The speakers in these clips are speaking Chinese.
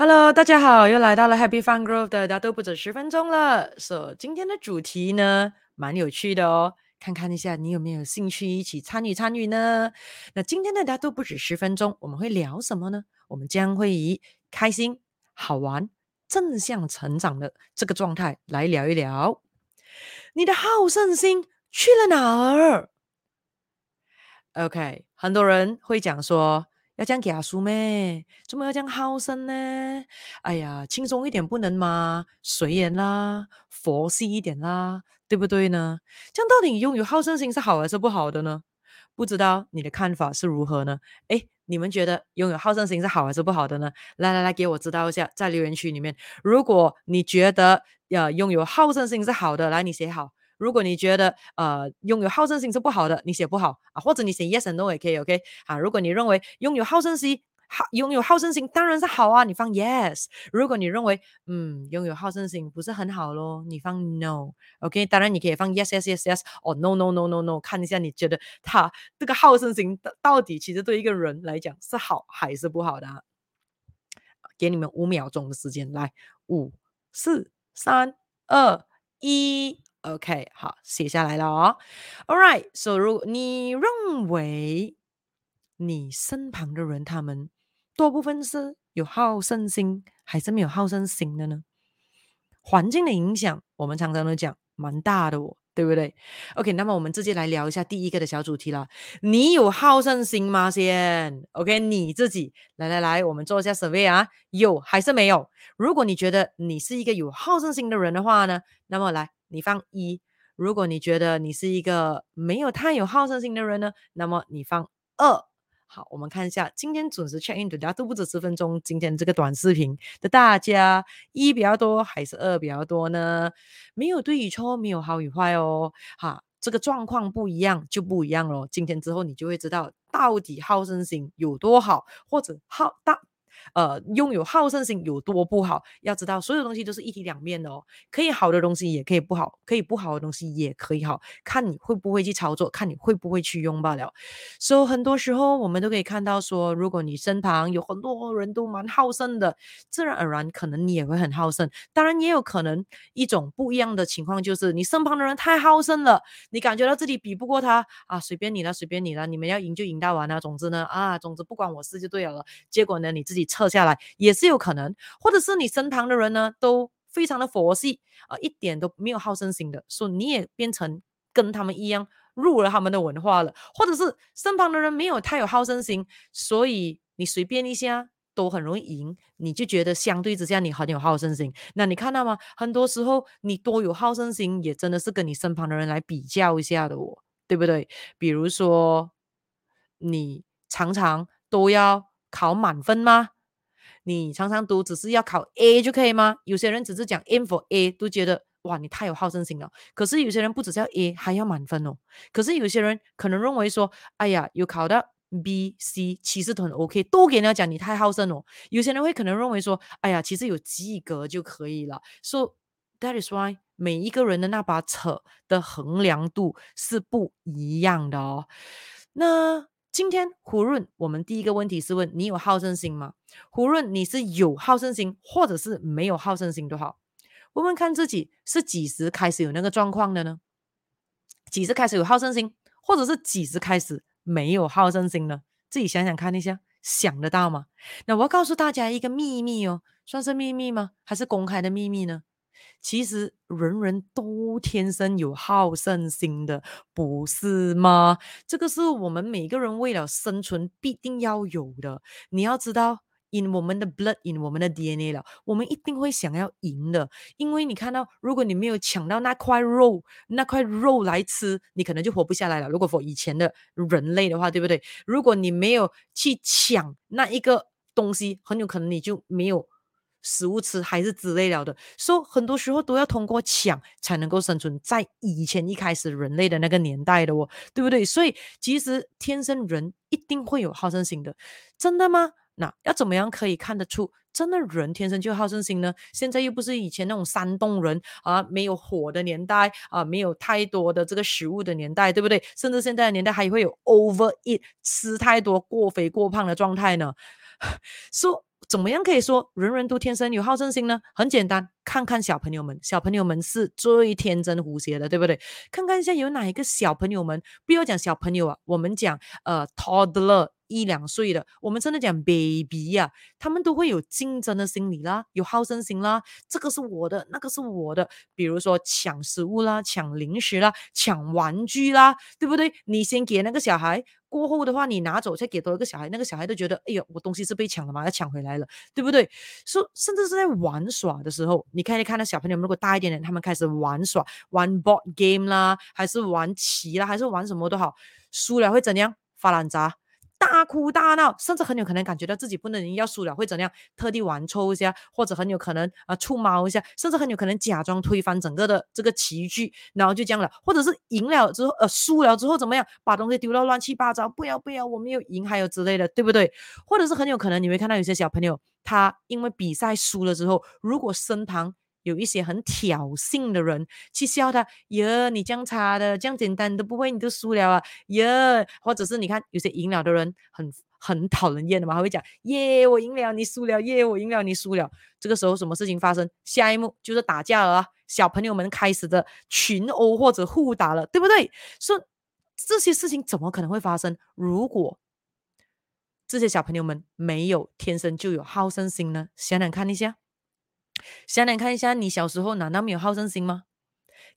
Hello，大家好，又来到了 Happy Fun Grove 的大家都不止十分钟了。So，今天的主题呢，蛮有趣的哦，看看一下你有没有兴趣一起参与参与呢？那今天的大家都不止十分钟，我们会聊什么呢？我们将会以开心、好玩、正向成长的这个状态来聊一聊。你的好胜心去了哪儿？OK，很多人会讲说。要讲假书咩？怎么要讲好胜呢？哎呀，轻松一点不能吗？随缘啦，佛系一点啦，对不对呢？这样到底拥有好胜心是好还是不好的呢？不知道你的看法是如何呢？诶，你们觉得拥有好胜心是好还是不好的呢？来来来，给我知道一下，在留言区里面。如果你觉得呀，拥有好胜心是好的，来，你写好。如果你觉得呃拥有好胜心是不好的，你写不好啊，或者你写 yes and no 也可以，OK 啊。如果你认为拥有好胜心好，拥有好胜心当然是好啊，你放 yes。如果你认为嗯拥有好胜心不是很好咯，你放 no，OK。当然你可以放 yes yes yes yes，哦 no no no no no，看一下你觉得他这个好胜心到底其实对一个人来讲是好还是不好的啊？给你们五秒钟的时间，来五四三二一。OK，好，写下来了哦。All right，so 如果你认为你身旁的人他们多部分是有好胜心，还是没有好胜心的呢？环境的影响，我们常常都讲蛮大的哦，对不对？OK，那么我们直接来聊一下第一个的小主题了。你有好胜心吗？先，OK，你自己来来来，我们做一下 survey 啊，有还是没有？如果你觉得你是一个有好胜心的人的话呢，那么来。你放一，如果你觉得你是一个没有太有好胜心的人呢，那么你放二。好，我们看一下今天准时 check in 的大家都不止十分钟。今天这个短视频的大家一比较多还是二比较多呢？没有对与错，没有好与坏哦。哈，这个状况不一样就不一样咯。今天之后你就会知道到底好胜心有多好，或者好大。呃，拥有好胜心有多不好？要知道，所有东西都是一体两面的哦。可以好的东西也可以不好，可以不好的东西也可以好，看你会不会去操作，看你会不会去用罢了。所以很多时候我们都可以看到说，如果你身旁有很多人都蛮好胜的，自然而然可能你也会很好胜。当然也有可能一种不一样的情况，就是你身旁的人太好胜了，你感觉到自己比不过他啊，随便你了，随便你了，你们要赢就赢到完了。总之呢，啊，总之不关我事就对了。结果呢，你自己。撤下来也是有可能，或者是你身旁的人呢都非常的佛系啊、一点都没有好胜心的，所以你也变成跟他们一样入了他们的文化了，或者是身旁的人没有太有好胜心，所以你随便一下都很容易赢，你就觉得相对之下你很有好胜心。那你看到吗？很多时候你多有好胜心，也真的是跟你身旁的人来比较一下的哦，对不对？比如说你常常都要考满分吗？你常常读只是要考 A 就可以吗？有些人只是讲 M for A 都觉得哇，你太有好胜心了。可是有些人不只是要 A，还要满分哦。可是有些人可能认为说，哎呀，有考到 B、C，其实都很 OK，都给人家讲你太好胜哦。有些人会可能认为说，哎呀，其实有及格就可以了。So that is why 每一个人的那把尺的衡量度是不一样的哦。那。今天胡润，我们第一个问题是问你有好胜心吗？胡润，你是有好胜心，或者是没有好胜心都好，问问看自己是几时开始有那个状况的呢？几时开始有好胜心，或者是几时开始没有好胜心呢？自己想想看一下，想得到吗？那我要告诉大家一个秘密哦，算是秘密吗？还是公开的秘密呢？其实人人都天生有好胜心的，不是吗？这个是我们每个人为了生存必定要有的。你要知道，in 我们的 blood，in 我们的 DNA 了，我们一定会想要赢的。因为你看到，如果你没有抢到那块肉，那块肉来吃，你可能就活不下来了。如果说以前的人类的话，对不对？如果你没有去抢那一个东西，很有可能你就没有。食物吃还是之类了的，所以很多时候都要通过抢才能够生存，在以前一开始人类的那个年代的哦，对不对？所以其实天生人一定会有好胜心的，真的吗？那要怎么样可以看得出真的人天生就好胜心呢？现在又不是以前那种山洞人啊，没有火的年代啊，没有太多的这个食物的年代，对不对？甚至现在的年代还会有 overeat 吃太多过肥过胖的状态呢，说。怎么样可以说人人都天生有好胜心呢？很简单，看看小朋友们，小朋友们是最天真无邪的，对不对？看看一下有哪一个小朋友们，不要讲小朋友啊，我们讲呃 toddler。一两岁的，我们真的讲 baby 呀、啊，他们都会有竞争的心理啦，有好胜心啦，这个是我的，那个是我的，比如说抢食物啦，抢零食啦，抢玩具啦，对不对？你先给那个小孩，过后的话你拿走再给到一个小孩，那个小孩都觉得，哎呦，我东西是被抢了嘛，要抢回来了，对不对？说、so, 甚至是在玩耍的时候，你看一看到小朋友如果大一点点，他们开始玩耍，玩 board game 啦，还是玩棋啦，还是玩什么都好，输了会怎样？发烂渣。大哭大闹，甚至很有可能感觉到自己不能赢，要输了会怎样？特地玩抽一下，或者很有可能啊触猫一下，甚至很有可能假装推翻整个的这个棋局，然后就这样了。或者是赢了之后，呃，输了之后怎么样？把东西丢到乱七八糟，不要不要，我没有赢，还有之类的，对不对？或者是很有可能你会看到有些小朋友，他因为比赛输了之后，如果身旁有一些很挑衅的人去笑他，耶，你这样差的，这样简单都不会，你都输了啊，耶，或者是你看有些赢了的人很很讨人厌的嘛，他会讲，耶，我赢了，你输了，耶，我赢了，你输了。这个时候什么事情发生？下一幕就是打架了啊，小朋友们开始的群殴或者互打了，对不对？说这些事情怎么可能会发生？如果这些小朋友们没有天生就有好胜心呢？想想看一下。想想看一下，你小时候难道没有好胜心吗？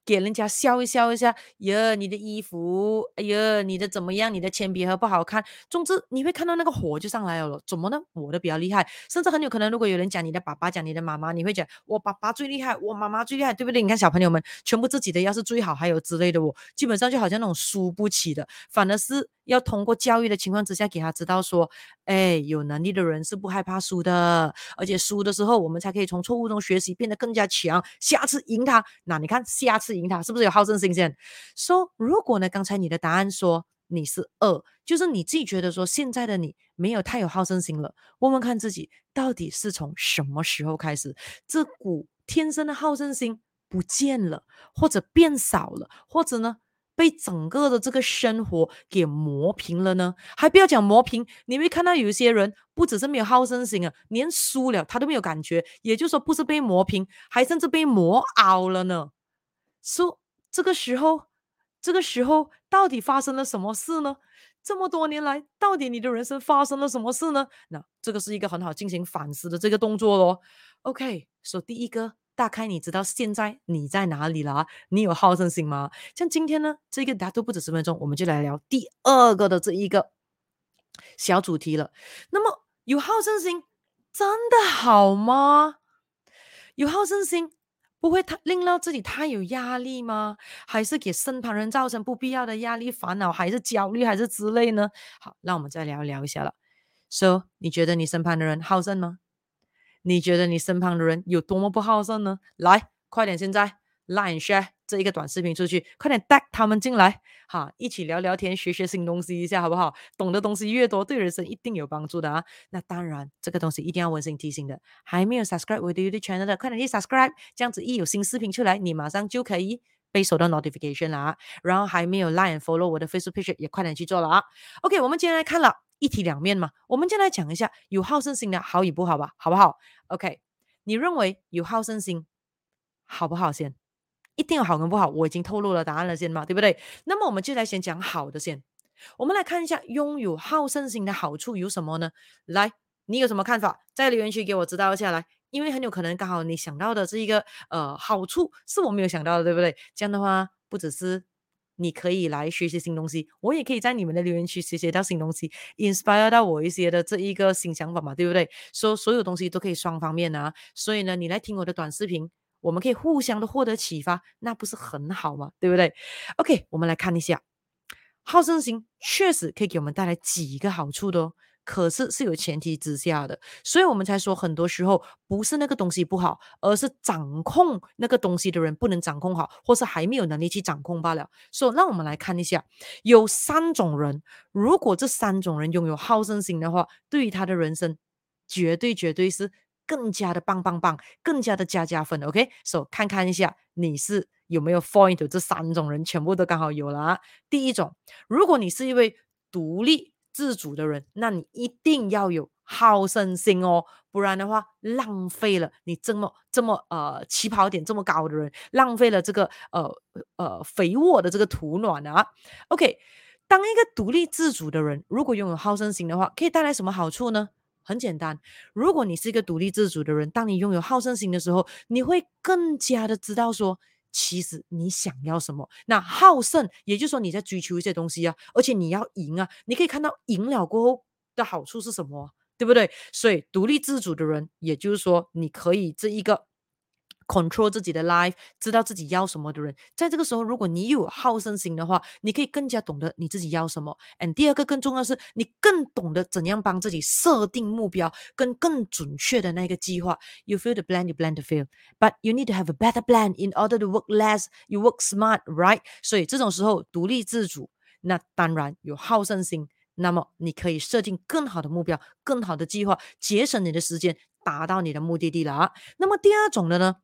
给人家笑一笑一下，呀，你的衣服，哎呀，你的怎么样？你的铅笔盒不好看。总之，你会看到那个火就上来了。怎么呢？我的比较厉害，甚至很有可能，如果有人讲你的爸爸，讲你的妈妈，你会讲我爸爸最厉害，我妈妈最厉害，对不对？你看小朋友们，全部自己的要是最好，还有之类的，我基本上就好像那种输不起的，反而是。要通过教育的情况之下，给他知道说，哎，有能力的人是不害怕输的，而且输的时候，我们才可以从错误中学习，变得更加强，下次赢他。那你看，下次赢他是不是有好胜心先？说、so, 如果呢，刚才你的答案说你是二，就是你自己觉得说现在的你没有太有好胜心了。问问看自己，到底是从什么时候开始，这股天生的好胜心不见了，或者变少了，或者呢？被整个的这个生活给磨平了呢？还不要讲磨平，你会看到有一些人不只是没有好胜心啊，连输了他都没有感觉，也就是说不是被磨平，还甚至被磨凹了呢。说、这个时候，这个时候到底发生了什么事呢？这么多年来，到底你的人生发生了什么事呢？那这个是一个很好进行反思的这个动作喽。OK，说、第一个。大概你知道现在你在哪里了？你有好胜心吗？像今天呢，这个大家都不止十分钟，我们就来聊第二个的这一个小主题了。那么有好胜心真的好吗？有好胜心不会太令到自己太有压力吗？还是给身旁人造成不必要的压力、烦恼，还是焦虑，还是之类呢？好，那我们再聊聊一下了。So，你觉得你身旁的人好胜吗？你觉得你身旁的人有多么不好胜呢？来，快点，现在 Line share 这一个短视频出去，快点带他们进来，哈，一起聊聊天，学学新东西一下，好不好？懂的东西越多，对人生一定有帮助的啊！那当然，这个东西一定要温馨提醒的，还没有 subscribe 我的 YouTube channel 的，快点去 subscribe，这样子一有新视频出来，你马上就可以被收到 notification 了啊！然后还没有 Line follow 我的 Facebook page 也快点去做了啊！OK，我们今天来看了。一体两面嘛，我们就来讲一下有好胜心的好与不好吧，好不好？OK，你认为有好胜心好不好先？一定有好跟不好，我已经透露了答案了先嘛，对不对？那么我们就来先讲好的先。我们来看一下拥有好胜心的好处有什么呢？来，你有什么看法？在留言区给我知道一下来，因为很有可能刚好你想到的这一个呃好处是我没有想到的，对不对？这样的话不只是。你可以来学习新东西，我也可以在你们的留言区学习到新东西，inspire 到我一些的这一个新想法嘛，对不对？说所，有东西都可以双方面啊，所以呢，你来听我的短视频，我们可以互相的获得启发，那不是很好吗？对不对？OK，我们来看一下，好胜心确实可以给我们带来几个好处的哦。可是是有前提之下的，所以我们才说很多时候不是那个东西不好，而是掌控那个东西的人不能掌控好，或是还没有能力去掌控罢了。所以让我们来看一下，有三种人，如果这三种人拥有好胜心的话，对于他的人生绝对绝对是更加的棒棒棒，更加的加加分。OK，所以看看一下你是有没有 fall into 这三种人，全部都刚好有了啊。第一种，如果你是一位独立。自主的人，那你一定要有好胜心哦，不然的话浪费了你这么这么呃起跑点这么高的人，浪费了这个呃呃肥沃的这个土壤啊。OK，当一个独立自主的人，如果拥有好胜心的话，可以带来什么好处呢？很简单，如果你是一个独立自主的人，当你拥有好胜心的时候，你会更加的知道说，其实你想要什么。那好胜，也就是说你在追求一些东西啊，而且你要赢啊，你可以看到赢了过后的好处是什么，对不对？所以独立自主的人，也就是说你可以这一个。Control 自己的 life，知道自己要什么的人，在这个时候，如果你有好胜心的话，你可以更加懂得你自己要什么。And 第二个更重要的是，你更懂得怎样帮自己设定目标，跟更准确的那个计划。You feel the plan, you plan to fail, but you need to have a better plan in order to work less. You work smart, right? 所以这种时候独立自主，那当然有好胜心，那么你可以设定更好的目标，更好的计划，节省你的时间，达到你的目的地了啊。那么第二种的呢？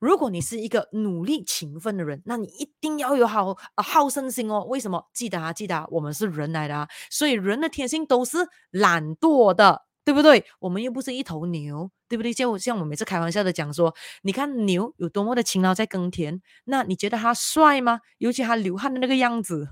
如果你是一个努力勤奋的人，那你一定要有好好胜心哦。为什么？记得啊，记得啊，我们是人来的啊，所以人的天性都是懒惰的，对不对？我们又不是一头牛，对不对？就像我每次开玩笑的讲说，你看牛有多么的勤劳在耕田，那你觉得他帅吗？尤其他流汗的那个样子，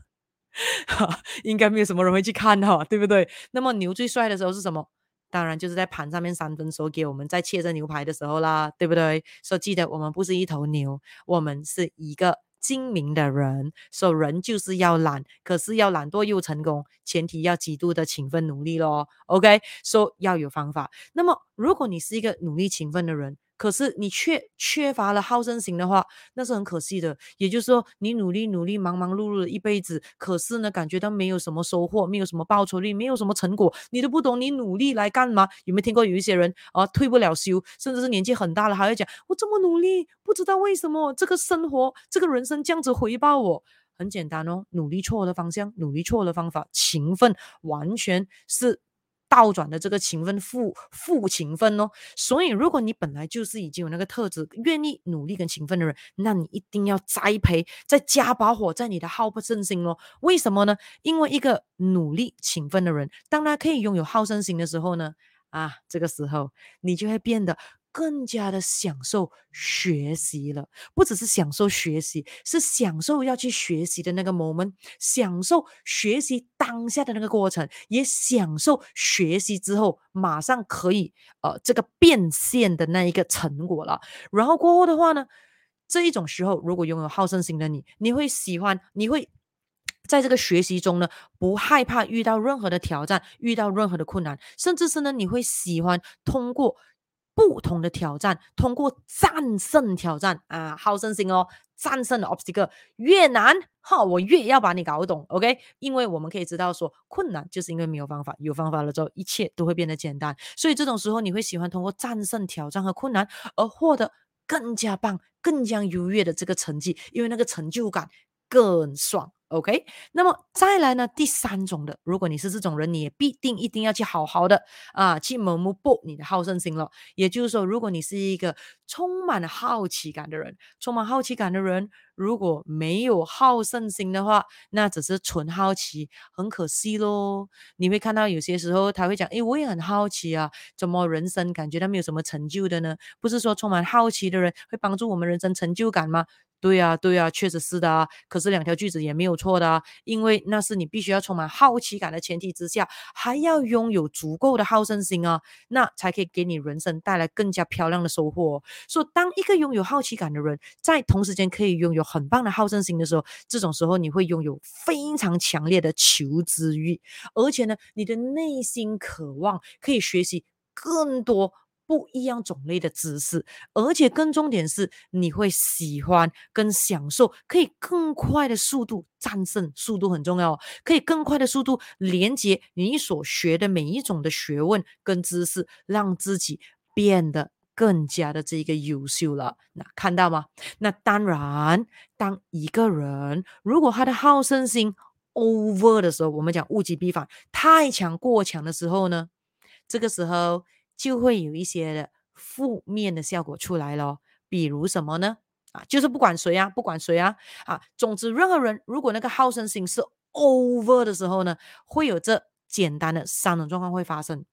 哈，应该没有什么人会去看哈，对不对？那么牛最帅的时候是什么？当然就是在盘上面三分熟，给我们在切着牛排的时候啦，对不对？所以记得我们不是一头牛，我们是一个精明的人。说人就是要懒，可是要懒惰又成功，前提要极度的勤奋努力咯。OK，说要有方法。那么如果你是一个努力勤奋的人，可是你却缺乏了好胜心的话，那是很可惜的。也就是说，你努力努力，忙忙碌碌了一辈子，可是呢，感觉到没有什么收获，没有什么报酬率，没有什么成果，你都不懂你努力来干嘛？有没有听过有一些人啊，退不了休，甚至是年纪很大了，还会讲我这么努力，不知道为什么这个生活，这个人生这样子回报我？很简单哦，努力错了方向，努力错了方法，勤奋完全是。倒转的这个勤奋负负勤奋哦，所以如果你本来就是已经有那个特质，愿意努力跟勤奋的人，那你一定要栽培，再加把火在你的好胜心哦。为什么呢？因为一个努力勤奋的人，当他可以拥有好胜心的时候呢，啊，这个时候你就会变得。更加的享受学习了，不只是享受学习，是享受要去学习的那个 moment，享受学习当下的那个过程，也享受学习之后马上可以呃这个变现的那一个成果了。然后过后的话呢，这一种时候，如果拥有好胜心的你，你会喜欢，你会在这个学习中呢，不害怕遇到任何的挑战，遇到任何的困难，甚至是呢，你会喜欢通过。不同的挑战，通过战胜挑战啊，好胜心哦，战胜的 obstacle 越难哈，我越要把你搞懂，OK？因为我们可以知道说，困难就是因为没有方法，有方法了之后，一切都会变得简单。所以这种时候，你会喜欢通过战胜挑战和困难，而获得更加棒、更加优越的这个成绩，因为那个成就感更爽。OK，那么再来呢？第三种的，如果你是这种人，你也必定一定要去好好的啊，去磨磨补你的好胜心了。也就是说，如果你是一个充满好奇感的人，充满好奇感的人，如果没有好胜心的话，那只是纯好奇，很可惜咯。你会看到有些时候他会讲，诶，我也很好奇啊，怎么人生感觉到没有什么成就的呢？不是说充满好奇的人会帮助我们人生成就感吗？对呀，对呀，确实是的啊。可是两条句子也没有错的啊，因为那是你必须要充满好奇感的前提之下，还要拥有足够的好胜心啊，那才可以给你人生带来更加漂亮的收获。所以，当一个拥有好奇感的人，在同时间可以拥有很棒的好胜心的时候，这种时候你会拥有非常强烈的求知欲，而且呢，你的内心渴望可以学习更多。不一样种类的知识，而且更重点是，你会喜欢跟享受，可以更快的速度战胜，速度很重要，可以更快的速度连接你所学的每一种的学问跟知识，让自己变得更加的这个优秀了。那看到吗？那当然，当一个人如果他的好胜心 over 的时候，我们讲物极必反，太强过强的时候呢，这个时候。就会有一些的负面的效果出来咯，比如什么呢？啊，就是不管谁啊，不管谁啊，啊，总之任何人如果那个好胜心是 over 的时候呢，会有这简单的三种状况会发生。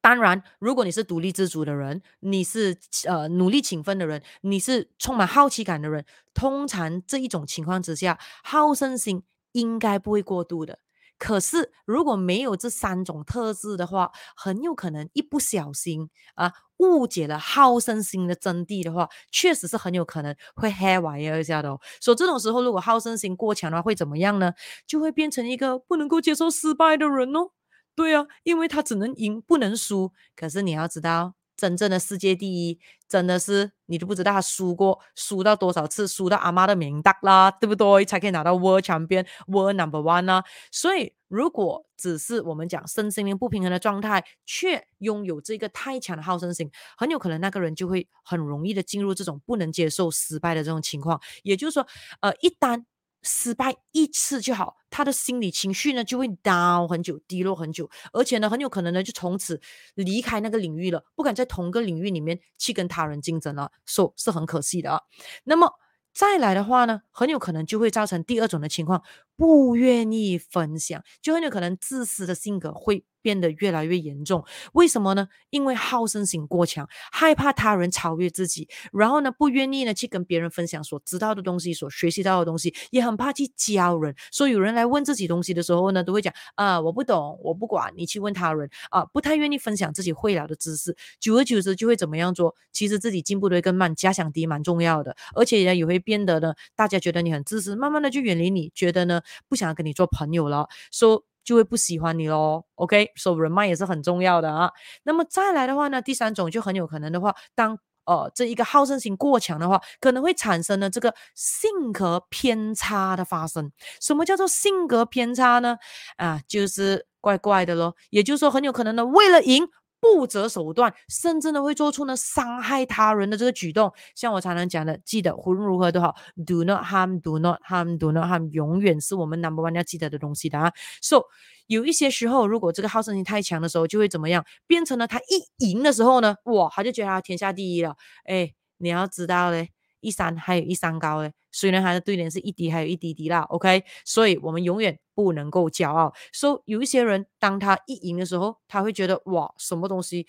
当然，如果你是独立自主的人，你是呃努力勤奋的人，你是充满好奇感的人，通常这一种情况之下，好胜心应该不会过度的。可是如果没有这三种特质的话，很有可能一不小心啊误解了好胜心的真谛的话，确实是很有可能会害坏一下的哦。所以这种时候，如果好胜心过强的话，会怎么样呢？就会变成一个不能够接受失败的人哦。对啊，因为他只能赢不能输。可是你要知道，真正的世界第一，真的是你都不知道他输过，输到多少次，输到阿妈的名单啦，对不对？才可以拿到 World 前边 world number One 啊。所以，如果只是我们讲身心灵不平衡的状态，却拥有这个太强的好胜心，很有可能那个人就会很容易的进入这种不能接受失败的这种情况。也就是说，呃，一旦失败一次就好，他的心理情绪呢就会 down 很久，低落很久，而且呢很有可能呢就从此离开那个领域了，不敢在同个领域里面去跟他人竞争了，所、so, 是很可惜的啊。那么再来的话呢，很有可能就会造成第二种的情况，不愿意分享，就很有可能自私的性格会。变得越来越严重，为什么呢？因为好胜心过强，害怕他人超越自己，然后呢，不愿意呢去跟别人分享所知道的东西，所学习到的东西，也很怕去教人。所以有人来问自己东西的时候呢，都会讲啊，我不懂，我不管，你去问他人啊，不太愿意分享自己会了的知识。久而久之，就会怎么样做？其实自己进步的更慢，假想敌蛮重要的，而且呢，也会变得呢，大家觉得你很自私，慢慢的就远离你，觉得呢，不想要跟你做朋友了。说、就会不喜欢你咯，OK，所以人脉也是很重要的啊。那么再来的话呢，第三种就很有可能的话，当呃这一个好胜心过强的话，可能会产生呢这个性格偏差的发生。什么叫做性格偏差呢？啊，就是怪怪的咯。也就是说，很有可能呢，为了赢。不择手段，甚至呢会做出呢伤害他人的这个举动。像我常常讲的，记得无论如何都好，do not harm，do not harm，do not harm，永远是我们 number one 要记得的东西的啊。So 有一些时候，如果这个好胜心太强的时候，就会怎么样？变成了他一赢的时候呢，哇，他就觉得他天下第一了。哎，你要知道嘞。一山还有一山高嘞，虽然他的对联是一滴还有一滴滴啦，OK，所以我们永远不能够骄傲。所以有一些人，当他一赢的时候，他会觉得哇，什么东西，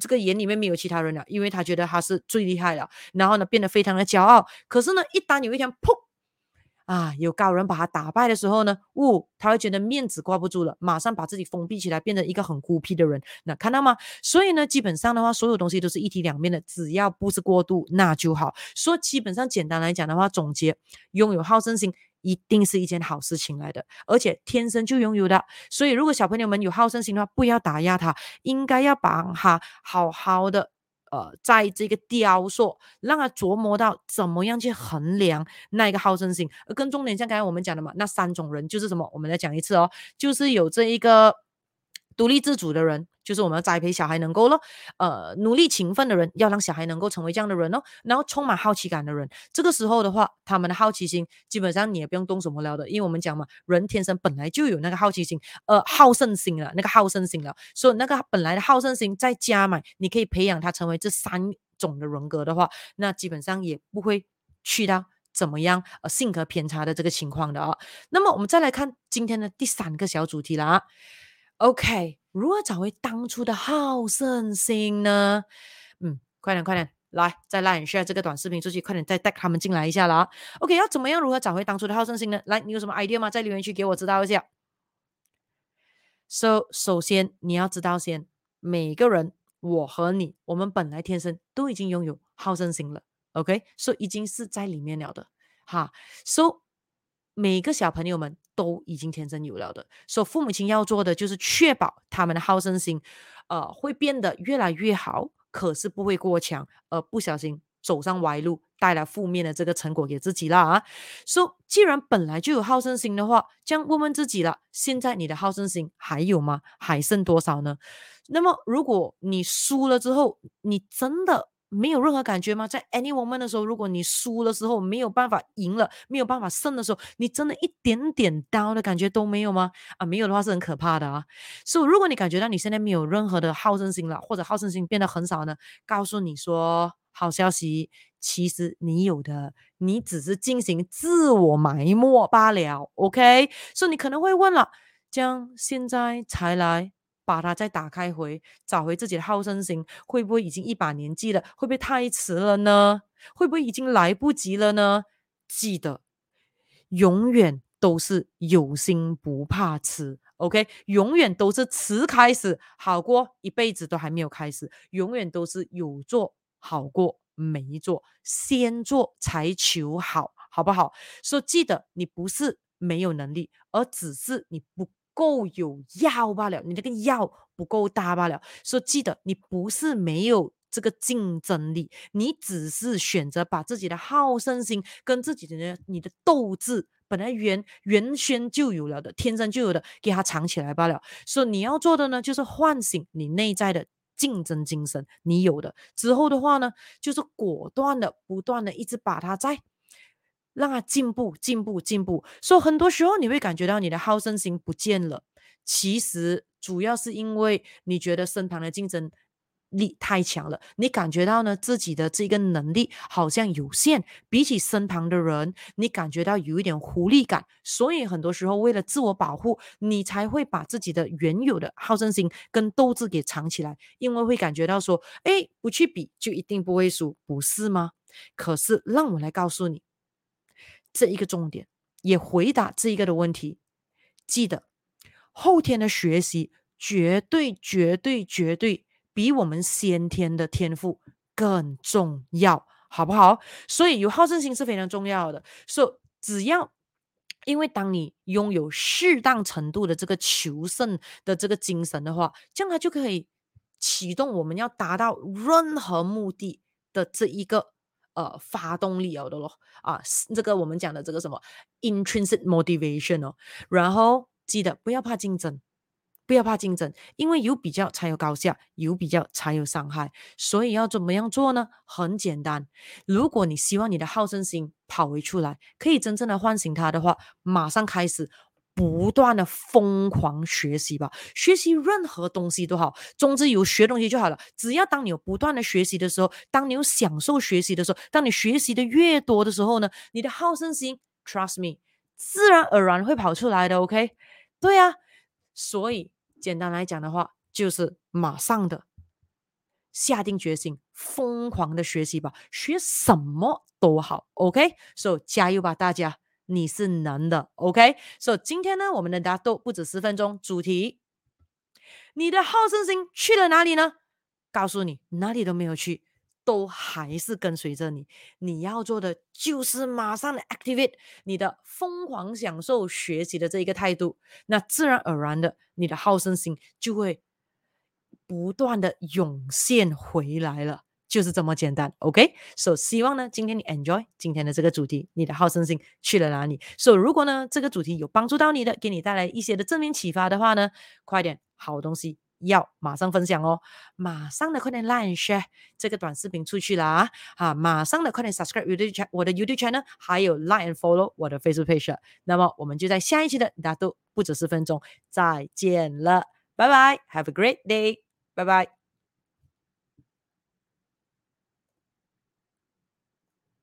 这个眼里面没有其他人了，因为他觉得他是最厉害了，然后呢，变得非常的骄傲。可是呢，一旦有一天，砰！啊，有高人把他打败的时候呢，呜、哦，他会觉得面子挂不住了，马上把自己封闭起来，变成一个很孤僻的人。那看到吗？所以呢，基本上的话，所有东西都是一体两面的，只要不是过度，那就好。所以基本上简单来讲的话，总结，拥有好胜心一定是一件好事情来的，而且天生就拥有的。所以如果小朋友们有好胜心的话，不要打压他，应该要把他好好的。呃，在这个雕塑，让他琢磨到怎么样去衡量那一个好胜心。而更重点，像刚才我们讲的嘛，那三种人就是什么？我们来讲一次哦，就是有这一个独立自主的人。就是我们要栽培小孩能够咯，呃，努力勤奋的人要让小孩能够成为这样的人哦，然后充满好奇感的人，这个时候的话，他们的好奇心基本上你也不用动什么了的，因为我们讲嘛，人天生本来就有那个好奇心，呃，好胜心了，那个好胜心了，所以那个本来的好胜心再加满，你可以培养他成为这三种的人格的话，那基本上也不会去到怎么样呃性格偏差的这个情况的啊、哦。那么我们再来看今天的第三个小主题了啊，OK。如何找回当初的好胜心呢？嗯，快点快点，来再拉一下这个短视频出去，快点再带他们进来一下了啊。OK，要怎么样如何找回当初的好胜心呢？来，你有什么 idea 吗？在留言区给我知道一下。So，首先你要知道先，每个人，我和你，我们本来天生都已经拥有好胜心了。OK，So 已经是在里面了的。哈，So 每个小朋友们。都已经天生有了的，所以父母亲要做的就是确保他们的好胜心，呃，会变得越来越好，可是不会过强，而不小心走上歪路，带来负面的这个成果给自己了啊。所以，既然本来就有好胜心的话，这样问问自己了，现在你的好胜心还有吗？还剩多少呢？那么，如果你输了之后，你真的。没有任何感觉吗？在 any moment 的时候，如果你输的时候没有办法赢了，没有办法胜的时候，你真的一点点 down 的感觉都没有吗？啊，没有的话是很可怕的啊。所以，如果你感觉到你现在没有任何的好胜心了，或者好胜心变得很少呢，告诉你说好消息，其实你有的，你只是进行自我埋没罢了。OK，所以你可能会问了，这样现在才来。把它再打开回，找回自己的好胜心，会不会已经一把年纪了？会不会太迟了呢？会不会已经来不及了呢？记得，永远都是有心不怕迟，OK？永远都是迟开始好过一辈子都还没有开始，永远都是有做好过没做，先做才求好，好不好？所以记得，你不是没有能力，而只是你不。够有药罢了，你那个药不够大罢了。所以记得，你不是没有这个竞争力，你只是选择把自己的好胜心跟自己的你的斗志，本来原原先就有了的，天生就有的，给它藏起来罢了。所以你要做的呢，就是唤醒你内在的竞争精神，你有的之后的话呢，就是果断的、不断的一直把它在。让进步，进步，进步。所以很多时候你会感觉到你的好胜心不见了，其实主要是因为你觉得身旁的竞争力太强了，你感觉到呢自己的这个能力好像有限，比起身旁的人，你感觉到有一点无力感。所以很多时候为了自我保护，你才会把自己的原有的好胜心跟斗志给藏起来，因为会感觉到说，哎，不去比就一定不会输，不是吗？可是让我来告诉你。这一个重点，也回答这一个的问题。记得后天的学习绝对、绝对、绝对比我们先天的天赋更重要，好不好？所以有好胜心是非常重要的。所以只要，因为当你拥有适当程度的这个求胜的这个精神的话，这样它就可以启动我们要达到任何目的的这一个。呃，发动力有的咯，啊，这个我们讲的这个什么 intrinsic motivation 哦，然后记得不要怕竞争，不要怕竞争，因为有比较才有高下，有比较才有伤害，所以要怎么样做呢？很简单，如果你希望你的好胜心跑回出来，可以真正的唤醒它的话，马上开始。不断的疯狂学习吧，学习任何东西都好，总之有学东西就好了。只要当你有不断的学习的时候，当你有享受学习的时候，当你学习的越多的时候呢，你的好胜心，trust me，自然而然会跑出来的。OK，对啊，所以简单来讲的话，就是马上的下定决心，疯狂的学习吧，学什么都好。OK，所以加油吧，大家。你是能的，OK？所以今天呢，我们的答都不止十分钟。主题，你的好胜心去了哪里呢？告诉你，哪里都没有去，都还是跟随着你。你要做的就是马上的 activate 你的疯狂享受学习的这一个态度，那自然而然的，你的好胜心就会不断的涌现回来了。就是这么简单，OK？所以希望呢，今天你 enjoy 今天的这个主题，你的好胜心去了哪里？所以如果呢，这个主题有帮助到你的，给你带来一些的正面启发的话呢，快点，好东西要马上分享哦，马上的快点 like share 这个短视频出去了啊，马上的快点 subscribe YouTube 我的 YouTube channel，还有 like and follow 我的 Facebook page。那么我们就在下一期的大家都不止十分钟再见了，拜拜，Have a great day，拜拜。